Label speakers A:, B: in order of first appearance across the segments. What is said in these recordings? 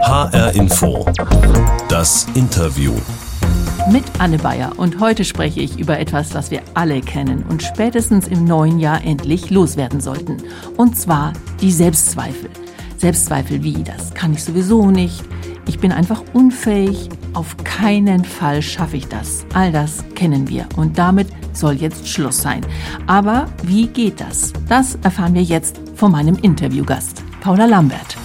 A: HR Info. Das Interview.
B: Mit Anne Bayer und heute spreche ich über etwas, das wir alle kennen und spätestens im neuen Jahr endlich loswerden sollten. Und zwar die Selbstzweifel. Selbstzweifel wie, das kann ich sowieso nicht, ich bin einfach unfähig, auf keinen Fall schaffe ich das. All das kennen wir und damit soll jetzt Schluss sein. Aber wie geht das? Das erfahren wir jetzt von meinem Interviewgast, Paula Lambert.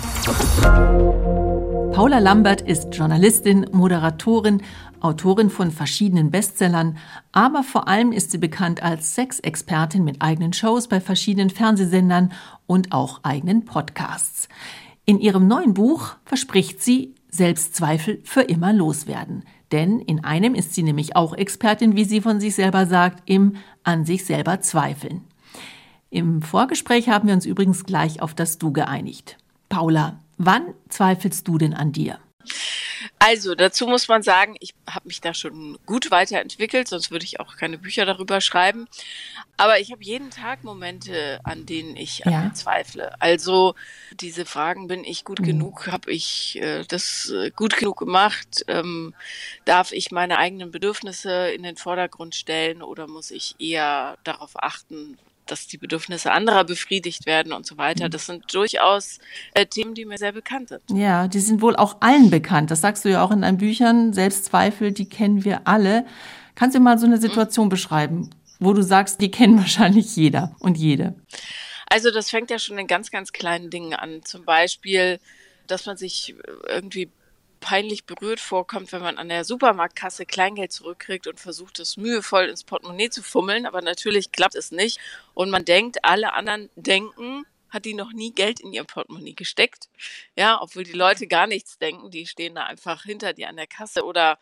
B: Paula Lambert ist Journalistin, Moderatorin, Autorin von verschiedenen Bestsellern, aber vor allem ist sie bekannt als Sexexpertin mit eigenen Shows bei verschiedenen Fernsehsendern und auch eigenen Podcasts. In ihrem neuen Buch verspricht sie, Selbstzweifel für immer loswerden. Denn in einem ist sie nämlich auch Expertin, wie sie von sich selber sagt, im an sich selber zweifeln. Im Vorgespräch haben wir uns übrigens gleich auf das Du geeinigt. Paula, wann zweifelst du denn an dir?
C: Also dazu muss man sagen, ich habe mich da schon gut weiterentwickelt, sonst würde ich auch keine Bücher darüber schreiben. Aber ich habe jeden Tag Momente, an denen ich an mir zweifle. Also diese Fragen, bin ich gut mhm. genug? Habe ich äh, das äh, gut genug gemacht? Ähm, darf ich meine eigenen Bedürfnisse in den Vordergrund stellen oder muss ich eher darauf achten, dass die Bedürfnisse anderer befriedigt werden und so weiter. Mhm. Das sind durchaus äh, Themen, die mir sehr bekannt sind.
B: Ja, die sind wohl auch allen bekannt. Das sagst du ja auch in deinen Büchern. Selbstzweifel, die kennen wir alle. Kannst du mal so eine mhm. Situation mhm. beschreiben, wo du sagst, die kennen wahrscheinlich jeder und jede?
C: Also das fängt ja schon in ganz, ganz kleinen Dingen an. Zum Beispiel, dass man sich irgendwie peinlich berührt vorkommt, wenn man an der Supermarktkasse Kleingeld zurückkriegt und versucht, es mühevoll ins Portemonnaie zu fummeln, aber natürlich klappt es nicht. Und man denkt, alle anderen denken, hat die noch nie Geld in ihr Portemonnaie gesteckt. Ja, obwohl die Leute gar nichts denken, die stehen da einfach hinter dir an der Kasse oder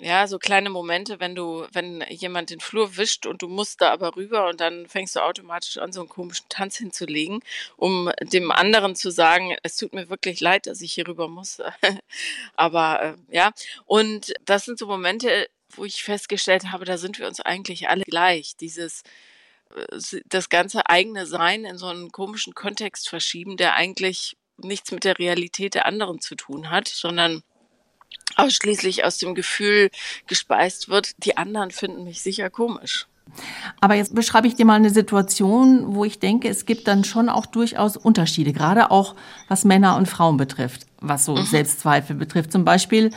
C: ja, so kleine Momente, wenn du, wenn jemand den Flur wischt und du musst da aber rüber und dann fängst du automatisch an, so einen komischen Tanz hinzulegen, um dem anderen zu sagen, es tut mir wirklich leid, dass ich hier rüber muss. aber äh, ja, und das sind so Momente, wo ich festgestellt habe, da sind wir uns eigentlich alle gleich. Dieses äh, das ganze eigene Sein in so einen komischen Kontext verschieben, der eigentlich nichts mit der Realität der anderen zu tun hat, sondern ausschließlich aus dem Gefühl gespeist wird, die anderen finden mich sicher komisch.
B: Aber jetzt beschreibe ich dir mal eine Situation, wo ich denke, es gibt dann schon auch durchaus Unterschiede, gerade auch was Männer und Frauen betrifft, was so mhm. Selbstzweifel betrifft. Zum Beispiel,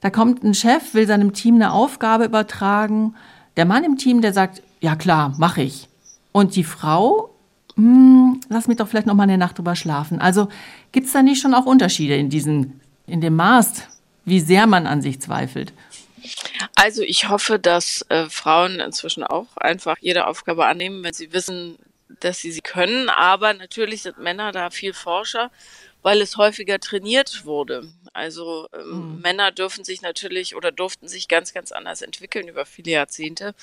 B: da kommt ein Chef, will seinem Team eine Aufgabe übertragen. Der Mann im Team, der sagt, ja klar, mache ich. Und die Frau, hm, lass mich doch vielleicht noch mal eine Nacht drüber schlafen. Also gibt es da nicht schon auch Unterschiede in diesen, in dem Maß, wie sehr man an sich zweifelt?
C: Also ich hoffe, dass äh, Frauen inzwischen auch einfach jede Aufgabe annehmen, wenn sie wissen, dass sie sie können. Aber natürlich sind Männer da viel forscher, weil es häufiger trainiert wurde. Also ähm, mhm. Männer dürfen sich natürlich oder durften sich ganz, ganz anders entwickeln über viele Jahrzehnte.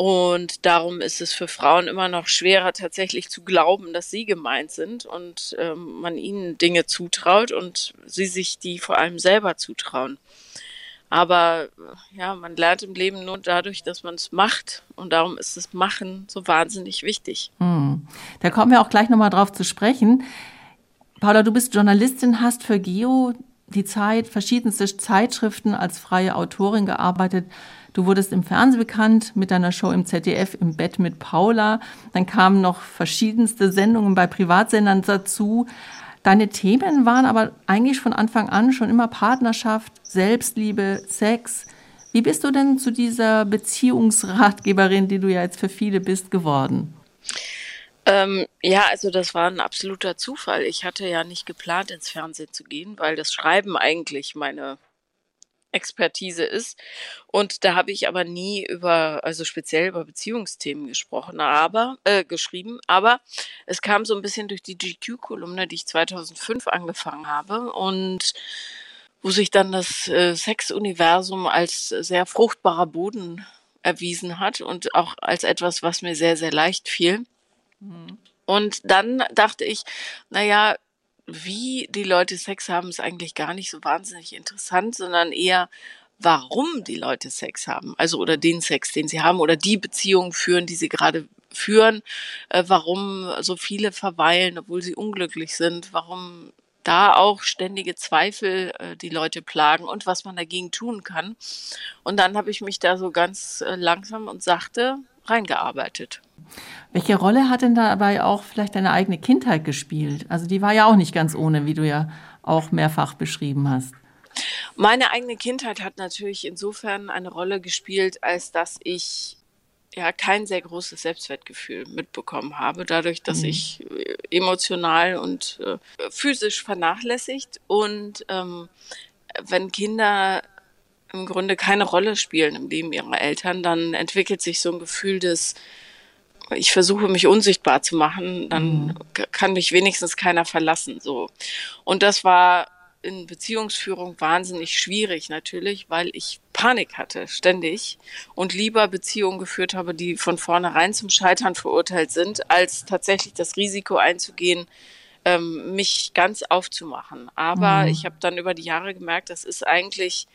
C: Und darum ist es für Frauen immer noch schwerer, tatsächlich zu glauben, dass sie gemeint sind und ähm, man ihnen Dinge zutraut und sie sich die vor allem selber zutrauen. Aber ja, man lernt im Leben nur dadurch, dass man es macht. Und darum ist das Machen so wahnsinnig wichtig.
B: Hm. Da kommen wir auch gleich nochmal drauf zu sprechen. Paula, du bist Journalistin, hast für Geo die Zeit, verschiedenste Zeitschriften als freie Autorin gearbeitet. Du wurdest im Fernsehen bekannt mit deiner Show im ZDF im Bett mit Paula. Dann kamen noch verschiedenste Sendungen bei Privatsendern dazu. Deine Themen waren aber eigentlich von Anfang an schon immer Partnerschaft, Selbstliebe, Sex. Wie bist du denn zu dieser Beziehungsratgeberin, die du ja jetzt für viele bist, geworden?
C: Ähm, ja, also das war ein absoluter Zufall. Ich hatte ja nicht geplant, ins Fernsehen zu gehen, weil das Schreiben eigentlich meine Expertise ist. Und da habe ich aber nie über, also speziell über Beziehungsthemen gesprochen, aber äh, geschrieben. Aber es kam so ein bisschen durch die GQ-Kolumne, die ich 2005 angefangen habe und wo sich dann das äh, Sexuniversum als sehr fruchtbarer Boden erwiesen hat und auch als etwas, was mir sehr, sehr leicht fiel. Mhm. Und dann dachte ich, naja, wie die Leute Sex haben, ist eigentlich gar nicht so wahnsinnig interessant, sondern eher, warum die Leute Sex haben. Also oder den Sex, den sie haben oder die Beziehungen führen, die sie gerade führen, äh, warum so viele verweilen, obwohl sie unglücklich sind, warum da auch ständige Zweifel äh, die Leute plagen und was man dagegen tun kann. Und dann habe ich mich da so ganz äh, langsam und sachte reingearbeitet.
B: Welche Rolle hat denn dabei auch vielleicht deine eigene Kindheit gespielt? Also die war ja auch nicht ganz ohne, wie du ja auch mehrfach beschrieben hast.
C: Meine eigene Kindheit hat natürlich insofern eine Rolle gespielt, als dass ich ja kein sehr großes Selbstwertgefühl mitbekommen habe, dadurch, dass mhm. ich äh, emotional und äh, physisch vernachlässigt und ähm, wenn Kinder im Grunde keine Rolle spielen im Leben ihrer Eltern, dann entwickelt sich so ein Gefühl des ich versuche mich unsichtbar zu machen, dann mhm. kann mich wenigstens keiner verlassen, so. Und das war in Beziehungsführung wahnsinnig schwierig natürlich, weil ich Panik hatte ständig und lieber Beziehungen geführt habe, die von vornherein zum Scheitern verurteilt sind, als tatsächlich das Risiko einzugehen, ähm, mich ganz aufzumachen. Aber mhm. ich habe dann über die Jahre gemerkt, das ist eigentlich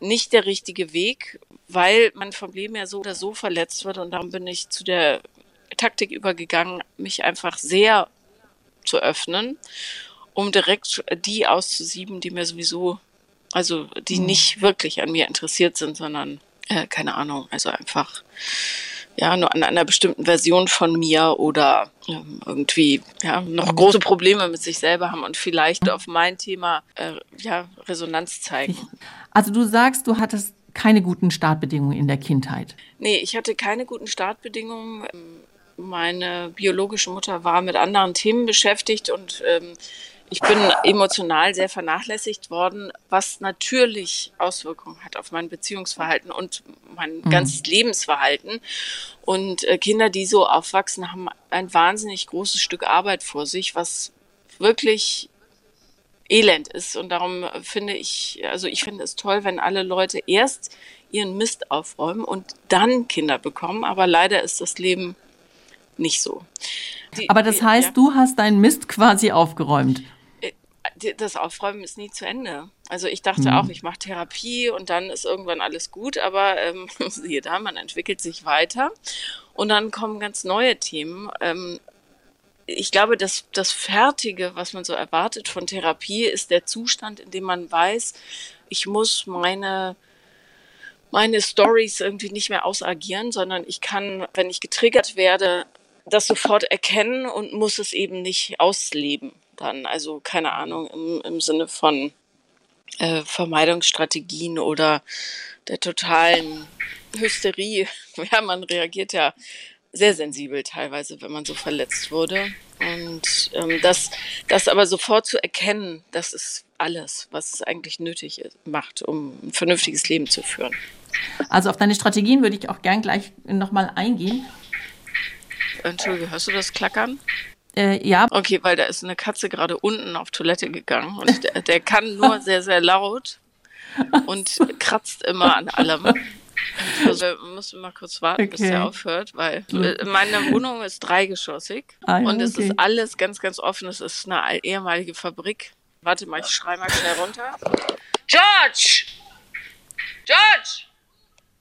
C: nicht der richtige Weg, weil man vom Leben ja so oder so verletzt wird und darum bin ich zu der Taktik übergegangen, mich einfach sehr zu öffnen um direkt die auszusieben, die mir sowieso, also die mhm. nicht wirklich an mir interessiert sind, sondern äh, keine Ahnung, also einfach ja nur an einer bestimmten Version von mir oder ähm, irgendwie ja noch große Probleme mit sich selber haben und vielleicht auf mein Thema äh, ja Resonanz zeigen.
B: Also du sagst, du hattest keine guten Startbedingungen in der Kindheit.
C: Nee, ich hatte keine guten Startbedingungen. Meine biologische Mutter war mit anderen Themen beschäftigt und ähm, ich bin emotional sehr vernachlässigt worden, was natürlich Auswirkungen hat auf mein Beziehungsverhalten und mein mhm. ganzes Lebensverhalten. Und äh, Kinder, die so aufwachsen, haben ein wahnsinnig großes Stück Arbeit vor sich, was wirklich elend ist. Und darum finde ich, also ich finde es toll, wenn alle Leute erst ihren Mist aufräumen und dann Kinder bekommen. Aber leider ist das Leben nicht so.
B: Die, Aber das heißt, ja. du hast deinen Mist quasi aufgeräumt
C: das Aufräumen ist nie zu Ende. Also ich dachte mhm. auch, ich mache Therapie und dann ist irgendwann alles gut, aber ähm, siehe da, man entwickelt sich weiter und dann kommen ganz neue Themen. Ähm, ich glaube, dass das Fertige, was man so erwartet von Therapie, ist der Zustand, in dem man weiß, ich muss meine meine Stories irgendwie nicht mehr ausagieren, sondern ich kann, wenn ich getriggert werde, das sofort erkennen und muss es eben nicht ausleben dann. Also keine Ahnung, im, im Sinne von äh, Vermeidungsstrategien oder der totalen Hysterie. Ja, man reagiert ja sehr sensibel teilweise, wenn man so verletzt wurde. Und ähm, das, das aber sofort zu erkennen, das ist alles, was es eigentlich nötig ist, macht, um ein vernünftiges Leben zu führen.
B: Also auf deine Strategien würde ich auch gern gleich nochmal eingehen.
C: Entschuldige, hörst du das Klackern?
B: Äh, ja.
C: Okay, weil da ist eine Katze gerade unten auf Toilette gegangen und der, der kann nur sehr, sehr laut und kratzt immer an allem. Also wir müssen mal kurz warten, okay. bis er aufhört, weil meine Wohnung ist dreigeschossig ah, ja, und es okay. ist alles ganz, ganz offen. Es ist eine ehemalige Fabrik. Warte mal, ich schrei mal schnell runter. George! George!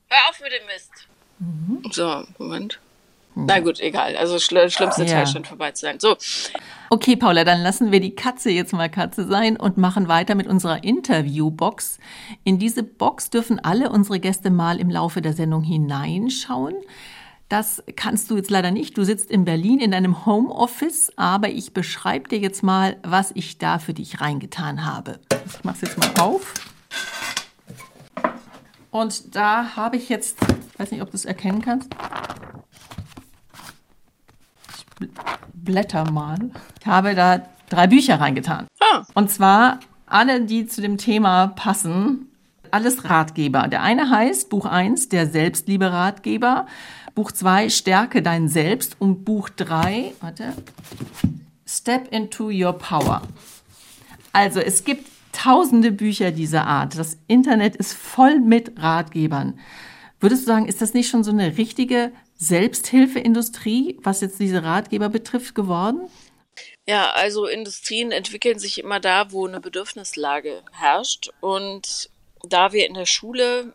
C: Hör auf mit dem Mist! Mhm. So, Moment. Na gut, egal. Also schl schlimmste ja. Teil schon vorbei zu sein. So.
B: Okay, Paula, dann lassen wir die Katze jetzt mal Katze sein und machen weiter mit unserer Interviewbox. In diese Box dürfen alle unsere Gäste mal im Laufe der Sendung hineinschauen. Das kannst du jetzt leider nicht. Du sitzt in Berlin in deinem Homeoffice, aber ich beschreibe dir jetzt mal, was ich da für dich reingetan habe. Ich mache es jetzt mal auf. Und da habe ich jetzt, ich weiß nicht, ob du es erkennen kannst, blätter mal. Ich habe da drei Bücher reingetan. Ah. Und zwar alle, die zu dem Thema passen. Alles Ratgeber. Der eine heißt Buch 1, der Selbstliebe-Ratgeber. Buch 2, Stärke dein Selbst. Und Buch 3, warte, Step into your power. Also es gibt tausende Bücher dieser Art. Das Internet ist voll mit Ratgebern. Würdest du sagen, ist das nicht schon so eine richtige Selbsthilfeindustrie, was jetzt diese Ratgeber betrifft, geworden?
C: Ja, also Industrien entwickeln sich immer da, wo eine Bedürfnislage herrscht. Und da wir in der Schule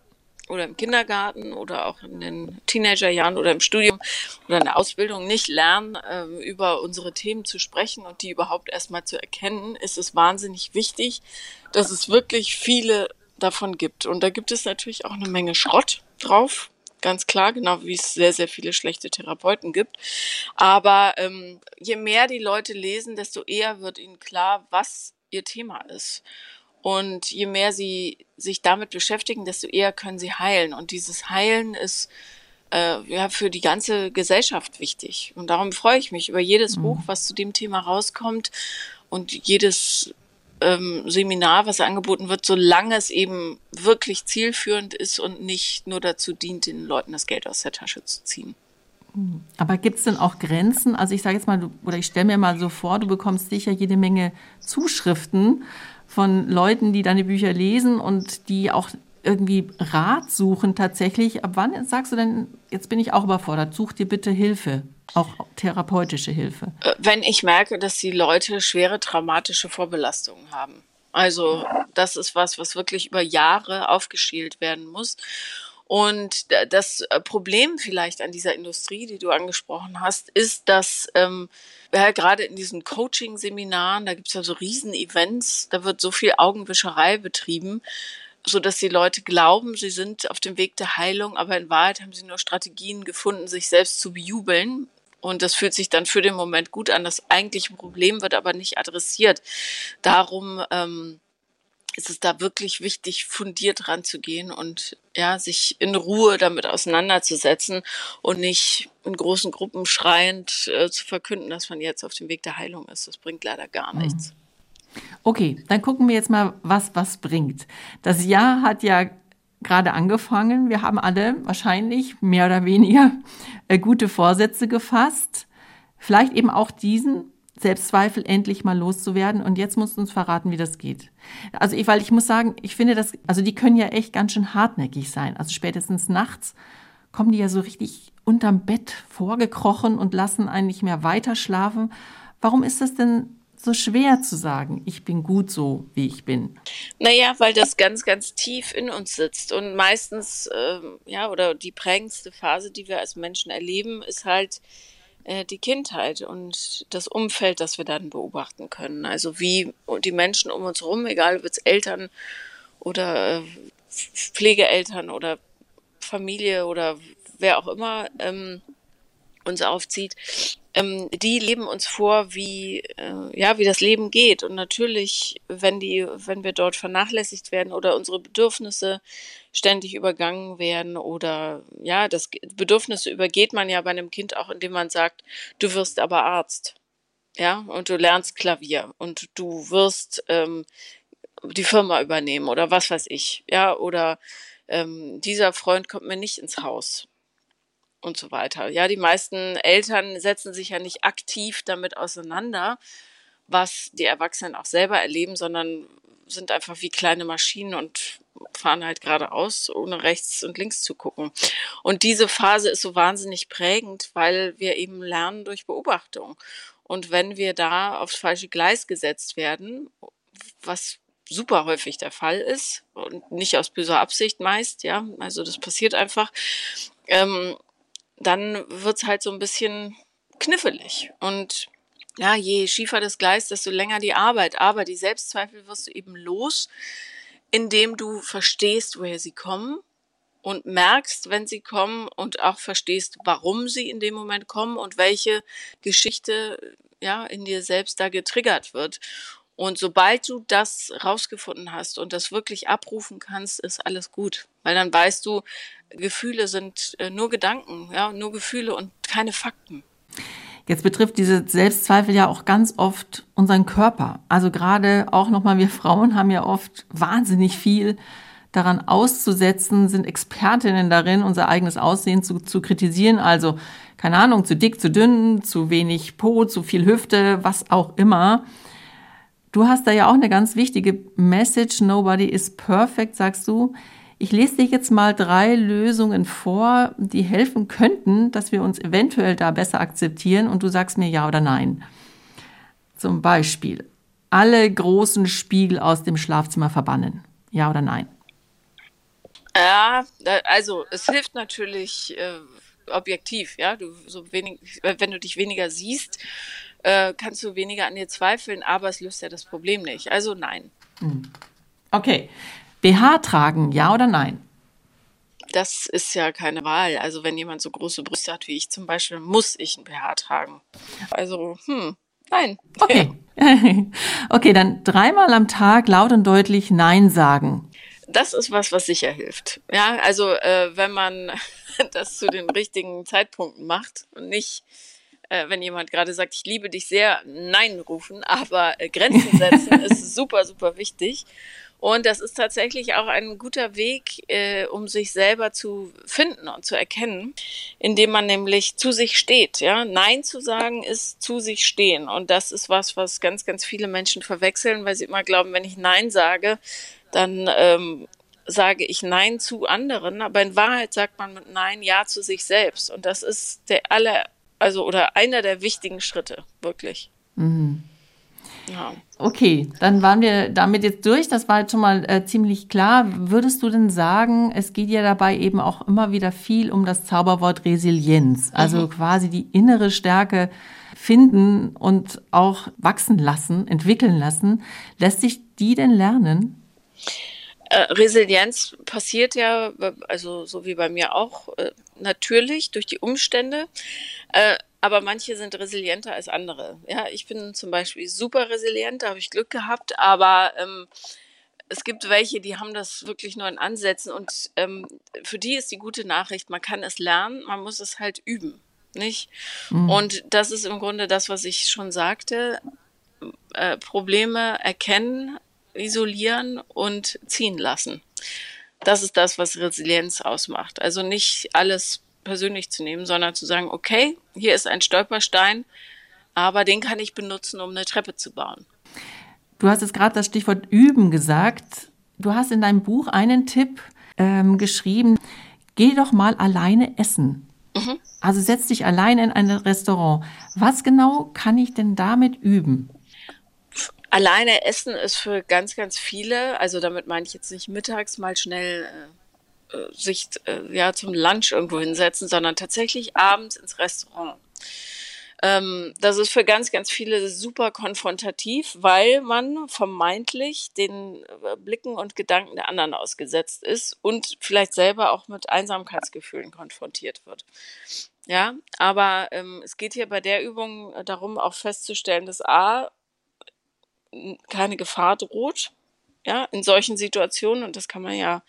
C: oder im Kindergarten oder auch in den Teenagerjahren oder im Studium oder in der Ausbildung nicht lernen, ähm, über unsere Themen zu sprechen und die überhaupt erstmal zu erkennen, ist es wahnsinnig wichtig, dass es wirklich viele davon gibt. Und da gibt es natürlich auch eine Menge Schrott drauf, ganz klar, genau wie es sehr, sehr viele schlechte Therapeuten gibt. Aber ähm, je mehr die Leute lesen, desto eher wird ihnen klar, was ihr Thema ist. Und je mehr sie sich damit beschäftigen, desto eher können sie heilen. Und dieses Heilen ist äh, ja für die ganze Gesellschaft wichtig. Und darum freue ich mich über jedes mhm. Buch, was zu dem Thema rauskommt und jedes ähm, Seminar, was angeboten wird, solange es eben wirklich zielführend ist und nicht nur dazu dient, den Leuten das Geld aus der Tasche zu ziehen.
B: Aber gibt es denn auch Grenzen? Also ich sage jetzt mal, du, oder ich stelle mir mal so vor, du bekommst sicher jede Menge Zuschriften von Leuten, die deine Bücher lesen und die auch irgendwie Rat suchen tatsächlich. Ab wann sagst du denn, jetzt bin ich auch überfordert, such dir bitte Hilfe, auch therapeutische Hilfe?
C: Äh, wenn ich merke, dass die Leute schwere traumatische Vorbelastungen haben. Also das ist was, was wirklich über Jahre aufgeschielt werden muss. Und das äh, Problem vielleicht an dieser Industrie, die du angesprochen hast, ist, dass ähm, ja, gerade in diesen Coaching-Seminaren, da gibt's ja so Riesen-Events, da wird so viel Augenwischerei betrieben, so dass die Leute glauben, sie sind auf dem Weg der Heilung, aber in Wahrheit haben sie nur Strategien gefunden, sich selbst zu bejubeln. Und das fühlt sich dann für den Moment gut an. Das eigentliche Problem wird aber nicht adressiert. Darum ähm, ist es da wirklich wichtig, fundiert ranzugehen und ja, sich in Ruhe damit auseinanderzusetzen und nicht in großen Gruppen schreiend äh, zu verkünden, dass man jetzt auf dem Weg der Heilung ist. Das bringt leider gar mhm. nichts.
B: Okay, dann gucken wir jetzt mal, was was bringt. Das Jahr hat ja gerade angefangen. Wir haben alle wahrscheinlich mehr oder weniger äh, gute Vorsätze gefasst. Vielleicht eben auch diesen Selbstzweifel endlich mal loszuwerden. Und jetzt musst du uns verraten, wie das geht. Also ich, weil ich muss sagen, ich finde das, also die können ja echt ganz schön hartnäckig sein. Also spätestens nachts kommen die ja so richtig unterm Bett vorgekrochen und lassen einen nicht mehr weiter schlafen. Warum ist das denn so schwer zu sagen, ich bin gut so, wie ich bin?
C: Naja, weil das ganz, ganz tief in uns sitzt. Und meistens, ähm, ja, oder die prägendste Phase, die wir als Menschen erleben, ist halt äh, die Kindheit und das Umfeld, das wir dann beobachten können. Also wie die Menschen um uns herum, egal ob es Eltern oder äh, Pflegeeltern oder Familie oder wer auch immer ähm, uns aufzieht, ähm, die leben uns vor, wie äh, ja, wie das Leben geht. Und natürlich, wenn die, wenn wir dort vernachlässigt werden oder unsere Bedürfnisse ständig übergangen werden oder ja, das Bedürfnisse übergeht man ja bei einem Kind auch, indem man sagt, du wirst aber Arzt, ja, und du lernst Klavier und du wirst ähm, die Firma übernehmen oder was weiß ich, ja, oder ähm, dieser Freund kommt mir nicht ins Haus und so weiter. Ja, die meisten Eltern setzen sich ja nicht aktiv damit auseinander, was die Erwachsenen auch selber erleben, sondern sind einfach wie kleine Maschinen und fahren halt geradeaus, ohne rechts und links zu gucken. Und diese Phase ist so wahnsinnig prägend, weil wir eben lernen durch Beobachtung. Und wenn wir da aufs falsche Gleis gesetzt werden, was super häufig der Fall ist und nicht aus böser Absicht meist, ja, also das passiert einfach, ähm, dann wird's halt so ein bisschen knifflig. Und ja, je schiefer das Gleis, desto länger die Arbeit. Aber die Selbstzweifel wirst du eben los, indem du verstehst, woher sie kommen und merkst, wenn sie kommen und auch verstehst, warum sie in dem Moment kommen und welche Geschichte ja in dir selbst da getriggert wird. Und sobald du das rausgefunden hast und das wirklich abrufen kannst, ist alles gut. Weil dann weißt du, Gefühle sind äh, nur Gedanken, ja, nur Gefühle und keine Fakten.
B: Jetzt betrifft diese Selbstzweifel ja auch ganz oft unseren Körper. Also gerade auch nochmal wir Frauen haben ja oft wahnsinnig viel daran auszusetzen, sind Expertinnen darin, unser eigenes Aussehen zu, zu kritisieren. Also keine Ahnung, zu dick, zu dünn, zu wenig Po, zu viel Hüfte, was auch immer. Du hast da ja auch eine ganz wichtige Message, nobody is perfect, sagst du. Ich lese dir jetzt mal drei Lösungen vor, die helfen könnten, dass wir uns eventuell da besser akzeptieren und du sagst mir ja oder nein. Zum Beispiel alle großen Spiegel aus dem Schlafzimmer verbannen. Ja oder nein?
C: Ja, also es hilft natürlich äh, objektiv, ja. Du so wenig, wenn du dich weniger siehst, äh, kannst du weniger an dir zweifeln, aber es löst ja das Problem nicht. Also nein. Hm.
B: Okay. BH tragen, ja oder nein?
C: Das ist ja keine Wahl. Also wenn jemand so große Brüste hat wie ich zum Beispiel, muss ich ein BH tragen. Also, hm, nein.
B: Okay. okay, dann dreimal am Tag laut und deutlich Nein sagen.
C: Das ist was, was sicher hilft. Ja, also äh, wenn man das zu den richtigen Zeitpunkten macht und nicht äh, wenn jemand gerade sagt, ich liebe dich sehr, Nein rufen, aber äh, Grenzen setzen ist super, super wichtig. Und das ist tatsächlich auch ein guter Weg, äh, um sich selber zu finden und zu erkennen, indem man nämlich zu sich steht. Ja, Nein zu sagen ist zu sich stehen. Und das ist was, was ganz, ganz viele Menschen verwechseln, weil sie immer glauben, wenn ich Nein sage, dann ähm, sage ich Nein zu anderen. Aber in Wahrheit sagt man mit Nein Ja zu sich selbst. Und das ist der aller, also oder einer der wichtigen Schritte, wirklich. Mhm.
B: Ja. Okay, dann waren wir damit jetzt durch. Das war jetzt schon mal äh, ziemlich klar. Würdest du denn sagen, es geht ja dabei eben auch immer wieder viel um das Zauberwort Resilienz, also mhm. quasi die innere Stärke finden und auch wachsen lassen, entwickeln lassen. Lässt sich die denn lernen?
C: Äh, Resilienz passiert ja, also so wie bei mir auch, äh, natürlich durch die Umstände. Äh, aber manche sind resilienter als andere. Ja, ich bin zum Beispiel super resilient, da habe ich Glück gehabt, aber ähm, es gibt welche, die haben das wirklich nur in Ansätzen und ähm, für die ist die gute Nachricht, man kann es lernen, man muss es halt üben, nicht? Mhm. Und das ist im Grunde das, was ich schon sagte. Äh, Probleme erkennen, isolieren und ziehen lassen. Das ist das, was Resilienz ausmacht. Also nicht alles persönlich zu nehmen, sondern zu sagen, okay, hier ist ein Stolperstein, aber den kann ich benutzen, um eine Treppe zu bauen.
B: Du hast jetzt gerade das Stichwort Üben gesagt. Du hast in deinem Buch einen Tipp ähm, geschrieben, geh doch mal alleine essen. Mhm. Also setz dich alleine in ein Restaurant. Was genau kann ich denn damit üben?
C: Alleine essen ist für ganz, ganz viele, also damit meine ich jetzt nicht mittags mal schnell äh, äh, sich äh, ja zum Lunch irgendwo hinsetzen, sondern tatsächlich abends ins Restaurant. Ähm, das ist für ganz, ganz viele super konfrontativ, weil man vermeintlich den äh, Blicken und Gedanken der anderen ausgesetzt ist und vielleicht selber auch mit Einsamkeitsgefühlen konfrontiert wird. Ja, aber ähm, es geht hier bei der Übung darum, auch festzustellen, dass A, keine Gefahr droht, ja, in solchen Situationen, und das kann man ja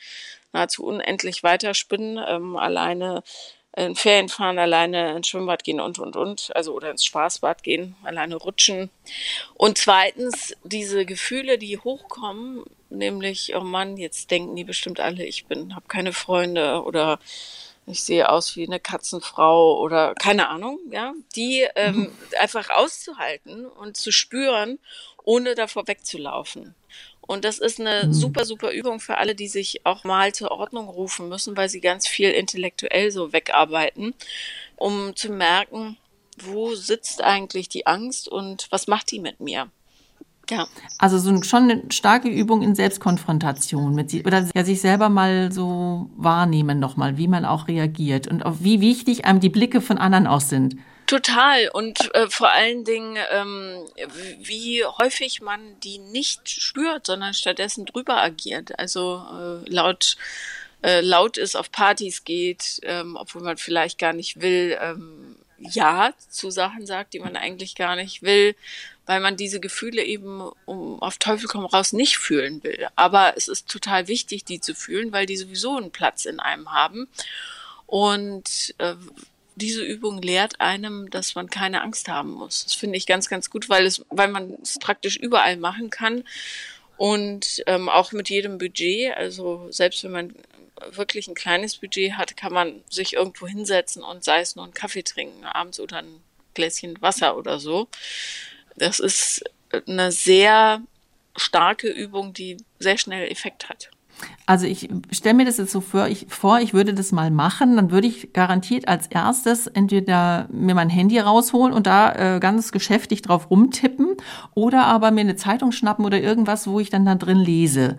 C: nahezu unendlich weiterspinnen, ähm, alleine in Ferien fahren, alleine ins Schwimmbad gehen und, und, und, also oder ins Spaßbad gehen, alleine rutschen. Und zweitens diese Gefühle, die hochkommen, nämlich, oh Mann, jetzt denken die bestimmt alle, ich bin, habe keine Freunde oder ich sehe aus wie eine Katzenfrau oder keine Ahnung, ja, die ähm, einfach auszuhalten und zu spüren, ohne davor wegzulaufen. Und das ist eine mhm. super, super Übung für alle, die sich auch mal zur Ordnung rufen müssen, weil sie ganz viel intellektuell so wegarbeiten, um zu merken, wo sitzt eigentlich die Angst und was macht die mit mir?
B: Ja. Also so schon eine starke Übung in Selbstkonfrontation mit sie oder ja, sich selber mal so wahrnehmen nochmal, wie man auch reagiert und auch wie wichtig einem die Blicke von anderen auch sind.
C: Total und äh, vor allen Dingen, ähm, wie häufig man die nicht spürt, sondern stattdessen drüber agiert. Also äh, laut äh, laut ist, auf Partys geht, ähm, obwohl man vielleicht gar nicht will, ähm, ja zu Sachen sagt, die man eigentlich gar nicht will, weil man diese Gefühle eben um auf Teufel komm raus nicht fühlen will. Aber es ist total wichtig, die zu fühlen, weil die sowieso einen Platz in einem haben. Und äh, diese Übung lehrt einem, dass man keine Angst haben muss. Das finde ich ganz, ganz gut, weil es, weil man es praktisch überall machen kann und ähm, auch mit jedem Budget. Also selbst wenn man wirklich ein kleines Budget hat, kann man sich irgendwo hinsetzen und sei es nur einen Kaffee trinken abends oder ein Gläschen Wasser oder so. Das ist eine sehr starke Übung, die sehr schnell Effekt hat.
B: Also ich stelle mir das jetzt so vor ich, vor, ich würde das mal machen, dann würde ich garantiert als erstes entweder mir mein Handy rausholen und da äh, ganz geschäftig drauf rumtippen oder aber mir eine Zeitung schnappen oder irgendwas, wo ich dann da drin lese.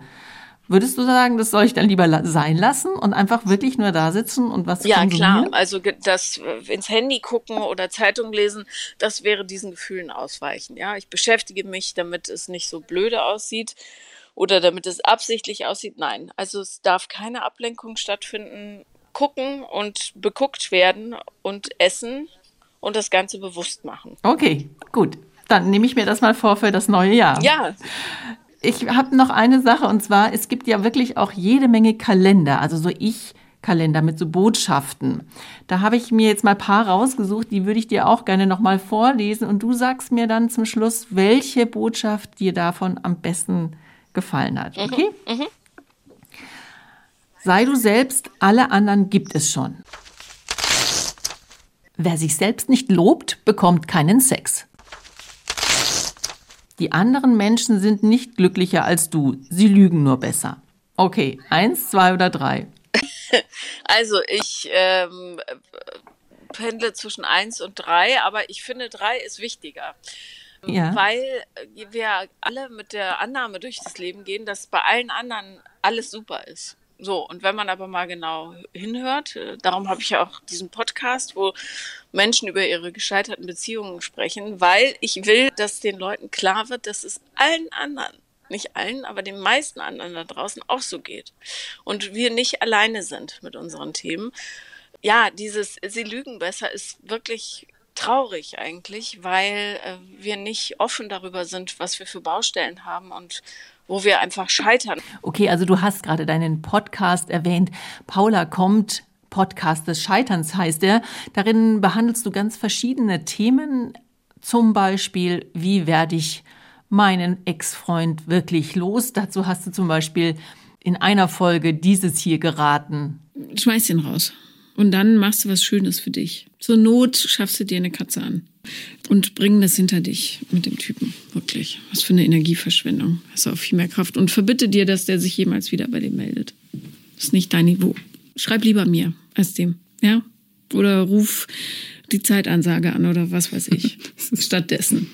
B: Würdest du sagen, das soll ich dann lieber sein lassen und einfach wirklich nur da sitzen und was
C: Ja, klar. Also das äh, ins Handy gucken oder Zeitung lesen, das wäre diesen Gefühlen ausweichen. Ja, ich beschäftige mich, damit es nicht so blöde aussieht oder damit es absichtlich aussieht. Nein, also es darf keine Ablenkung stattfinden. Gucken und beguckt werden und essen und das Ganze bewusst machen.
B: Okay, gut. Dann nehme ich mir das mal vor für das neue Jahr.
C: Ja,
B: Ich habe noch eine Sache und zwar, es gibt ja wirklich auch jede Menge Kalender, also so Ich-Kalender mit so Botschaften. Da habe ich mir jetzt mal ein paar rausgesucht, die würde ich dir auch gerne nochmal vorlesen und du sagst mir dann zum Schluss, welche Botschaft dir davon am besten gefallen hat. Okay? Sei du selbst, alle anderen gibt es schon. Wer sich selbst nicht lobt, bekommt keinen Sex. Die anderen Menschen sind nicht glücklicher als du. Sie lügen nur besser. Okay, eins, zwei oder drei.
C: also ich ähm, äh, pendle zwischen eins und drei, aber ich finde drei ist wichtiger.
B: Ja.
C: Weil wir alle mit der Annahme durch das Leben gehen, dass bei allen anderen alles super ist. So, und wenn man aber mal genau hinhört, äh, darum habe ich ja auch diesen Podcast, wo Menschen über ihre gescheiterten Beziehungen sprechen, weil ich will, dass den Leuten klar wird, dass es allen anderen, nicht allen, aber den meisten anderen da draußen auch so geht. Und wir nicht alleine sind mit unseren Themen. Ja, dieses Sie lügen besser ist wirklich traurig eigentlich, weil äh, wir nicht offen darüber sind, was wir für Baustellen haben und wo wir einfach scheitern.
B: Okay, also du hast gerade deinen Podcast erwähnt. Paula kommt, Podcast des Scheiterns heißt er. Darin behandelst du ganz verschiedene Themen. Zum Beispiel, wie werde ich meinen Ex-Freund wirklich los? Dazu hast du zum Beispiel in einer Folge dieses hier geraten.
D: Schmeiß ihn raus. Und dann machst du was Schönes für dich. Zur Not schaffst du dir eine Katze an. Und bring das hinter dich mit dem Typen. Wirklich. Was für eine Energieverschwendung. Hast du auch viel mehr Kraft. Und verbitte dir, dass der sich jemals wieder bei dir meldet. Das ist nicht dein Niveau. Schreib lieber mir als dem. Ja? Oder ruf die Zeitansage an oder was weiß ich. Stattdessen.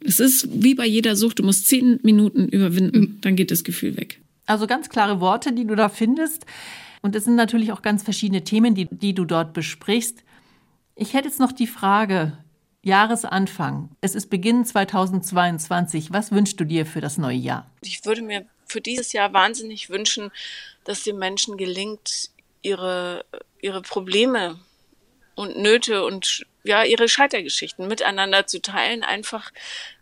D: Es ist wie bei jeder Sucht. Du musst zehn Minuten überwinden. Dann geht das Gefühl weg.
B: Also ganz klare Worte, die du da findest. Und es sind natürlich auch ganz verschiedene Themen, die, die du dort besprichst. Ich hätte jetzt noch die Frage, Jahresanfang. Es ist Beginn 2022. Was wünschst du dir für das neue Jahr?
C: Ich würde mir für dieses Jahr wahnsinnig wünschen, dass den Menschen gelingt, ihre, ihre Probleme und Nöte und ja, ihre Scheitergeschichten miteinander zu teilen, einfach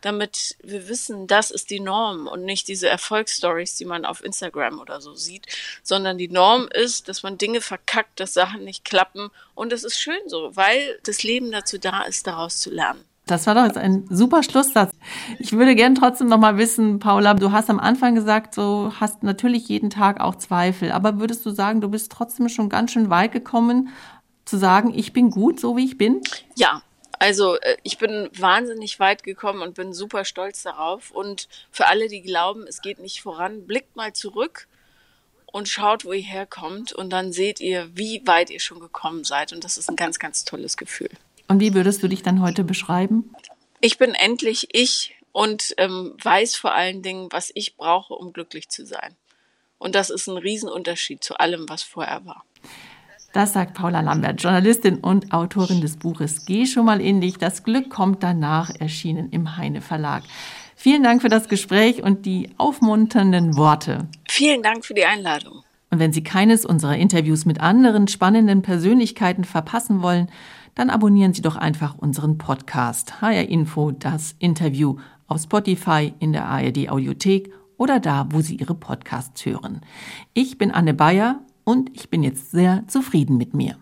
C: damit wir wissen, das ist die Norm und nicht diese Erfolgsstories, die man auf Instagram oder so sieht, sondern die Norm ist, dass man Dinge verkackt, dass Sachen nicht klappen und es ist schön so, weil das Leben dazu da ist, daraus zu lernen.
B: Das war doch jetzt ein super Schlusssatz. Ich würde gern trotzdem noch mal wissen, Paula, du hast am Anfang gesagt, du hast natürlich jeden Tag auch Zweifel, aber würdest du sagen, du bist trotzdem schon ganz schön weit gekommen, zu sagen, ich bin gut, so wie ich bin?
C: Ja, also äh, ich bin wahnsinnig weit gekommen und bin super stolz darauf. Und für alle, die glauben, es geht nicht voran, blickt mal zurück und schaut, wo ihr herkommt. Und dann seht ihr, wie weit ihr schon gekommen seid. Und das ist ein ganz, ganz tolles Gefühl.
B: Und wie würdest du dich dann heute beschreiben?
C: Ich bin endlich ich und ähm, weiß vor allen Dingen, was ich brauche, um glücklich zu sein. Und das ist ein Riesenunterschied zu allem, was vorher war.
B: Das sagt Paula Lambert, Journalistin und Autorin des Buches Geh schon mal in dich. Das Glück kommt danach, erschienen im Heine Verlag. Vielen Dank für das Gespräch und die aufmunternden Worte.
C: Vielen Dank für die Einladung.
B: Und wenn Sie keines unserer Interviews mit anderen spannenden Persönlichkeiten verpassen wollen, dann abonnieren Sie doch einfach unseren Podcast HR Info, das Interview auf Spotify, in der ARD Audiothek oder da, wo Sie Ihre Podcasts hören. Ich bin Anne Bayer und ich bin jetzt sehr zufrieden mit mir.